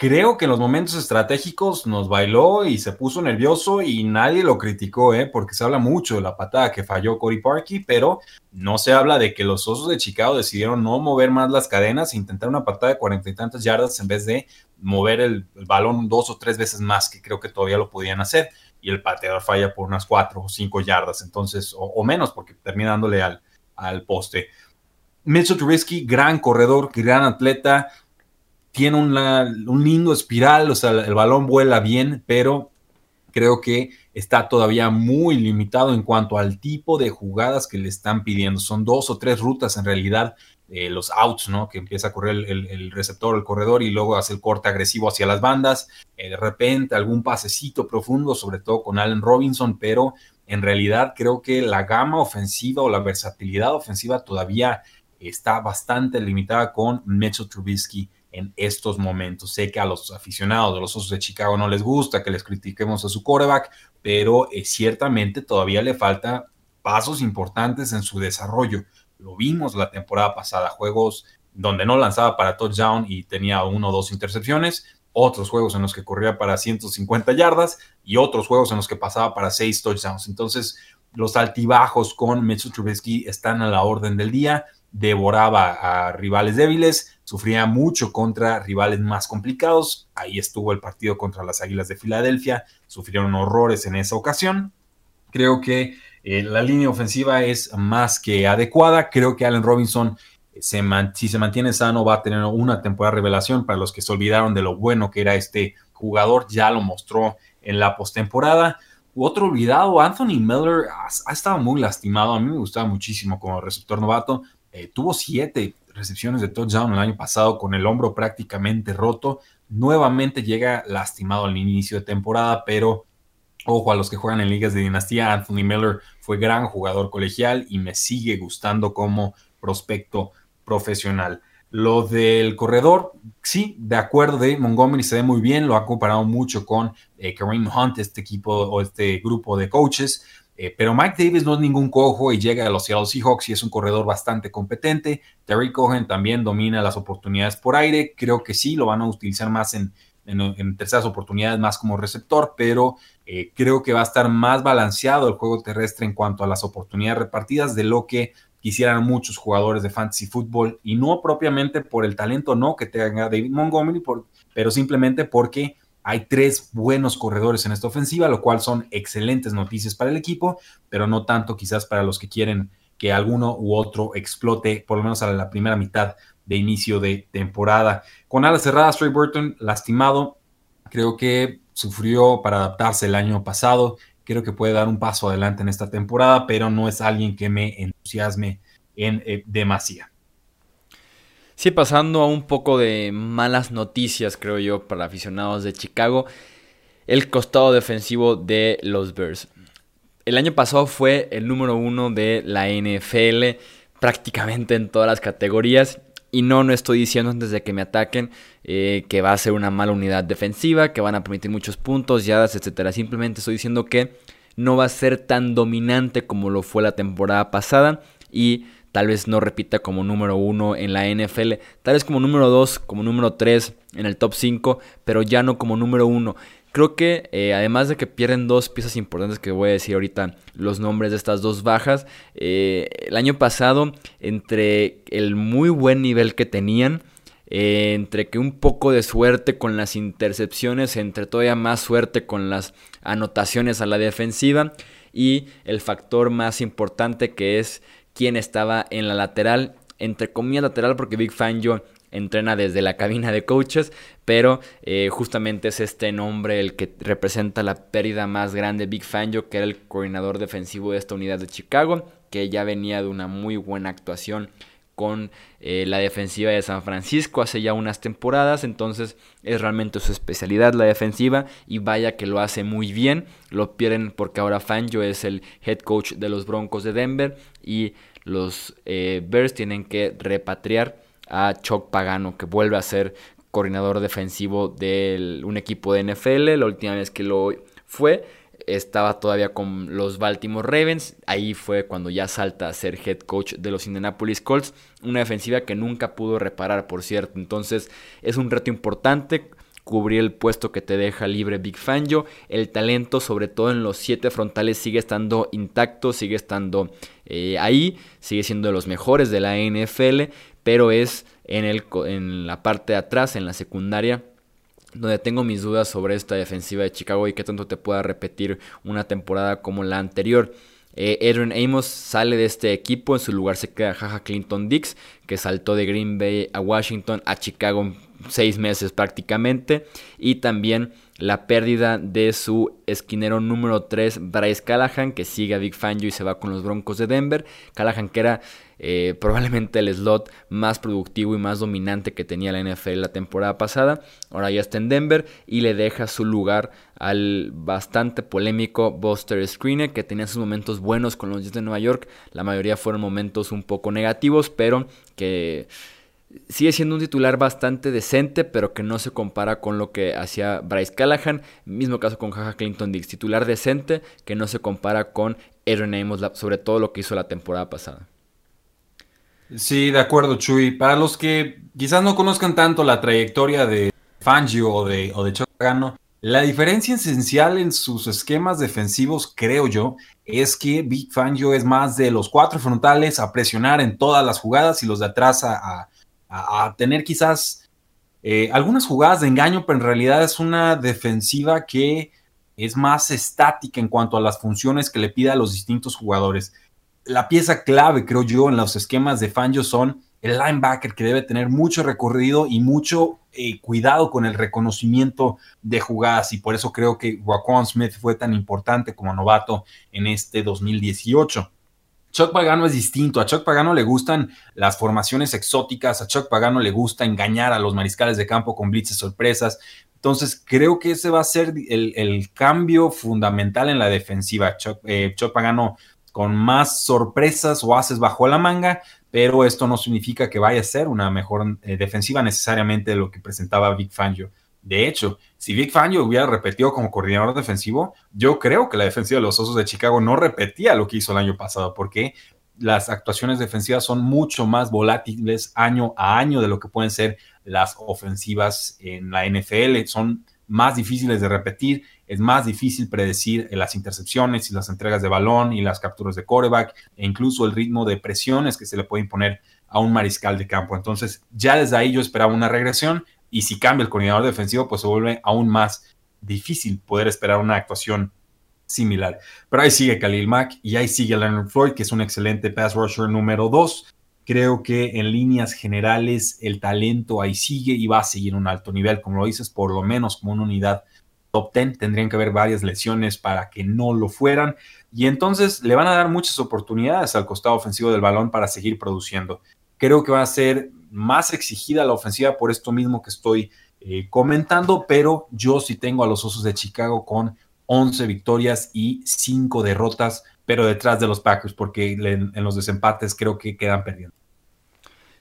B: Creo que en los momentos estratégicos nos bailó y se puso nervioso y nadie lo criticó, ¿eh? porque se habla mucho de la patada que falló Cory Parkey, pero no se habla de que los Osos de Chicago decidieron no mover más las cadenas e intentar una patada de cuarenta y tantas yardas en vez de mover el, balón dos o tres veces más, que creo que todavía lo podían hacer. Y el pateador falla por unas cuatro o cinco yardas, entonces, o, menos, porque termina dándole al, al poste. Mitchell Trubisky, gran corredor, gran atleta, tiene un lindo espiral, o sea, el balón vuela bien, pero creo que está todavía muy limitado en cuanto al tipo de jugadas que le están pidiendo. Son dos o tres rutas en realidad, eh, los outs, ¿no? Que empieza a correr el, receptor, el corredor y luego hace el corte agresivo hacia las bandas. Eh, de repente algún pasecito profundo, sobre todo con Allen Robinson, pero en realidad creo que la gama ofensiva o la versatilidad ofensiva todavía está bastante limitada con Mitchell Trubisky en estos momentos. Sé que a los aficionados de los Osos de Chicago no les gusta que les critiquemos a su quarterback, pero eh, ciertamente todavía le falta pasos importantes en su desarrollo. Lo vimos la temporada pasada, juegos donde no lanzaba para touchdown y tenía uno o dos intercepciones, otros juegos en los que corría para 150 yardas y otros juegos en los que pasaba para seis touchdowns. Entonces, los altibajos con Mitchell Trubisky están a la orden del día devoraba a rivales débiles, sufría mucho contra rivales más complicados. Ahí estuvo el partido contra las Águilas de Filadelfia, sufrieron horrores en esa ocasión. Creo que eh, la línea ofensiva es más que adecuada. Creo que Allen Robinson, eh, se si se mantiene sano, va a tener una temporada de revelación. Para los que se olvidaron de lo bueno que era este jugador, ya lo mostró en la postemporada. Otro olvidado, Anthony Miller ha, ha, estado muy lastimado. A mí me gustaba muchísimo como receptor novato. Eh, tuvo siete recepciones de touchdown el año pasado con el hombro prácticamente roto. Nuevamente llega lastimado al inicio de temporada, pero ojo a los que juegan en ligas de dinastía. Anthony Miller fue gran jugador colegial y me sigue gustando como prospecto profesional. Lo del corredor, sí, de acuerdo de Montgomery se ve muy bien, lo ha comparado mucho con eh, Kareem Hunt, este equipo o este grupo de coaches. Eh, pero Mike Davis no es ningún cojo y llega a los Seattle Seahawks y es un corredor bastante competente. Terry Cohen también domina las oportunidades por aire. Creo que sí, lo van a utilizar más en, terceras oportunidades, más como receptor, pero eh, creo que va a estar más balanceado el juego terrestre en cuanto a las oportunidades repartidas de lo que quisieran muchos jugadores de fantasy fútbol y no propiamente por el talento no que tenga David Montgomery, pero simplemente porque hay tres buenos corredores en esta ofensiva, lo cual son excelentes noticias para el equipo, pero no tanto quizás para los que quieren que alguno u otro explote, por lo menos a la primera mitad de inicio de temporada. Con alas cerradas, Trey Burton lastimado, creo que sufrió para adaptarse el año pasado. Creo que puede dar un paso adelante en esta temporada, pero no es alguien que me entusiasme en eh.
A: Sí, pasando a un poco de malas noticias, creo yo, para aficionados de Chicago. El costado defensivo de los Bears. El año pasado fue el número uno de la NFL prácticamente en todas las categorías y no, no estoy diciendo antes de que me ataquen eh, que va a ser una mala unidad defensiva, que van a permitir muchos puntos, yadas, etc. Simplemente estoy diciendo que no va a ser tan dominante como lo fue la temporada pasada y tal vez no repita como número uno en la NFL, tal vez como número dos, como número tres en el top 5, pero ya no como número uno. Creo que eh, además de que pierden dos piezas importantes que voy a decir ahorita los nombres de estas dos bajas, eh, el año pasado entre el muy buen nivel que tenían, eh, entre que un poco de suerte con las intercepciones, entre todavía más suerte con las anotaciones a la defensiva y el factor más importante que es quién estaba en la lateral, entre comillas lateral porque Big Fangio entrena desde la cabina de coaches, pero eh, justamente es este nombre el que representa la pérdida más grande. Big Fangio, que era el coordinador defensivo de esta unidad de Chicago, que ya venía de una muy buena actuación con eh, la defensiva de San Francisco hace ya unas temporadas, entonces es realmente su especialidad la defensiva y vaya que lo hace muy bien, lo pierden porque ahora Fangio es el head coach de los Broncos de Denver y los eh, Bears tienen que repatriar a Chuck Pagano, que vuelve a ser coordinador defensivo de un equipo de NFL. La última vez que lo fue, estaba todavía con los Baltimore Ravens. Ahí fue cuando ya salta a ser head coach de los Indianapolis Colts. Una defensiva que nunca pudo reparar, por cierto. Entonces es un reto importante cubrir el puesto que te deja libre Big Fangio. El talento, sobre todo en los siete frontales, sigue estando intacto, sigue estando eh, ahí, sigue siendo de los mejores de la NFL pero es en, el, en la parte de atrás, en la secundaria, donde tengo mis dudas sobre esta defensiva de Chicago y qué tanto te pueda repetir una temporada como la anterior. Eh, Amos sale de este equipo, en su lugar se queda Jaja Clinton Dix, que saltó de Green Bay a Washington, a Chicago seis meses prácticamente, y también la pérdida de su esquinero número 3, Bryce Callahan, que sigue a Big Fangio y se va con los Broncos de Denver. Callahan que era eh, probablemente el slot más productivo y más dominante que tenía la NFL la temporada pasada. Ahora ya está en Denver y le deja su lugar al bastante polémico Buster Screener, que tenía sus momentos buenos con los Jets de Nueva York. La mayoría fueron momentos un poco negativos, pero que sigue siendo un titular bastante decente, pero que no se compara con lo que hacía Bryce Callahan. Mismo caso con Jaja Clinton Dix, titular decente que no se compara con Aaron Amos, sobre todo lo que hizo la temporada pasada.
B: Sí, de acuerdo, Chuy. Para los que quizás no conozcan tanto la trayectoria de Fangio o de, o de Chocano, la diferencia esencial en sus esquemas defensivos, creo yo, es que Big Fangio es más de los cuatro frontales a presionar en todas las jugadas y los de atrás a, tener quizás eh, algunas jugadas de engaño, pero en realidad es una defensiva que es más estática en cuanto a las funciones que le pide a los distintos jugadores la pieza clave, creo yo, en los esquemas de Fangio son el linebacker que debe tener mucho recorrido y mucho eh, cuidado con el reconocimiento de jugadas y por eso creo que Raquan Smith fue tan importante como novato en este 2018. Chuck Pagano es distinto. A Chuck Pagano le gustan las formaciones exóticas. A Chuck Pagano le gusta engañar a los mariscales de campo con blitzes sorpresas. Entonces, creo que ese va a ser el, cambio fundamental en la defensiva. Eh, Chuck Pagano con más sorpresas o haces bajo la manga, pero esto no significa que vaya a ser una mejor eh, defensiva necesariamente de lo que presentaba Vic Fangio. De hecho, si Vic Fangio hubiera repetido como coordinador defensivo, yo creo que la defensiva de los Osos de Chicago no repetía lo que hizo el año pasado, porque las actuaciones defensivas son mucho más volátiles año a año de lo que pueden ser las ofensivas en la NFL. Son más difíciles de repetir, es más difícil predecir las intercepciones y las entregas de balón y las capturas de coreback e incluso el ritmo de presiones que se le puede imponer a un mariscal de campo. Entonces, ya desde ahí yo esperaba una regresión y si cambia el coordinador defensivo, pues se vuelve aún más difícil poder esperar una actuación similar. Pero ahí sigue Khalil Mack y ahí sigue Leonard Floyd, que es un excelente pass rusher número 2. Creo que en líneas generales el talento ahí sigue y va a seguir un alto nivel, como lo dices, por lo menos como una unidad top 10. Tendrían que haber varias lesiones para que no lo fueran. Y entonces le van a dar muchas oportunidades al costado ofensivo del balón para seguir produciendo. Creo que va a ser más exigida la ofensiva por esto mismo que estoy eh, comentando, pero yo sí tengo a los Osos de Chicago con 11 victorias y 5 derrotas, pero detrás de los Packers, porque en, los desempates creo que quedan perdiendo.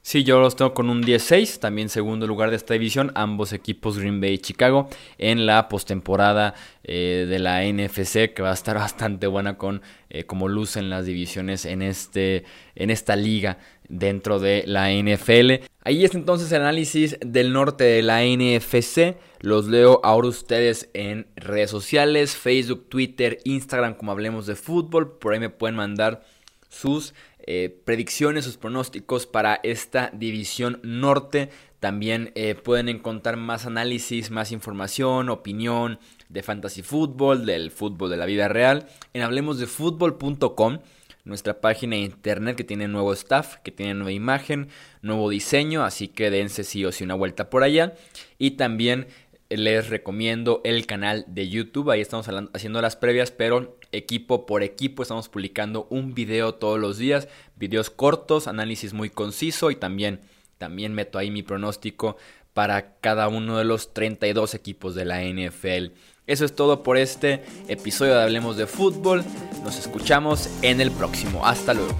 A: Sí, yo los tengo con un 10-6, también segundo lugar de esta división, ambos equipos Green Bay y Chicago en la postemporada eh, de la NFC, que va a estar [LAUGHS] bastante buena con eh, lucen las divisiones en, este, en esta liga dentro de la NFL. Ahí está entonces el análisis del norte de la NFC. Los leo ahora ustedes en redes sociales, Facebook, Twitter, Instagram, como hablemos de fútbol. Por ahí me pueden mandar sus eh, predicciones, sus pronósticos para esta división norte. También eh, pueden encontrar más análisis, más información, opinión de fantasy fútbol, del fútbol de la vida real en hablemosdefutbol.com nuestra página de internet que tiene nuevo staff, que tiene nueva imagen, nuevo diseño, así que dense sí o sí una vuelta por allá. Y también les recomiendo el canal de YouTube, ahí estamos haciendo las previas, pero equipo por equipo estamos publicando un video todos los días, videos cortos, análisis muy conciso y también, también meto ahí mi pronóstico para cada uno de los 32 equipos de la NFL. Eso es todo por este episodio de Hablemos de Fútbol. Nos escuchamos en el próximo. Hasta luego.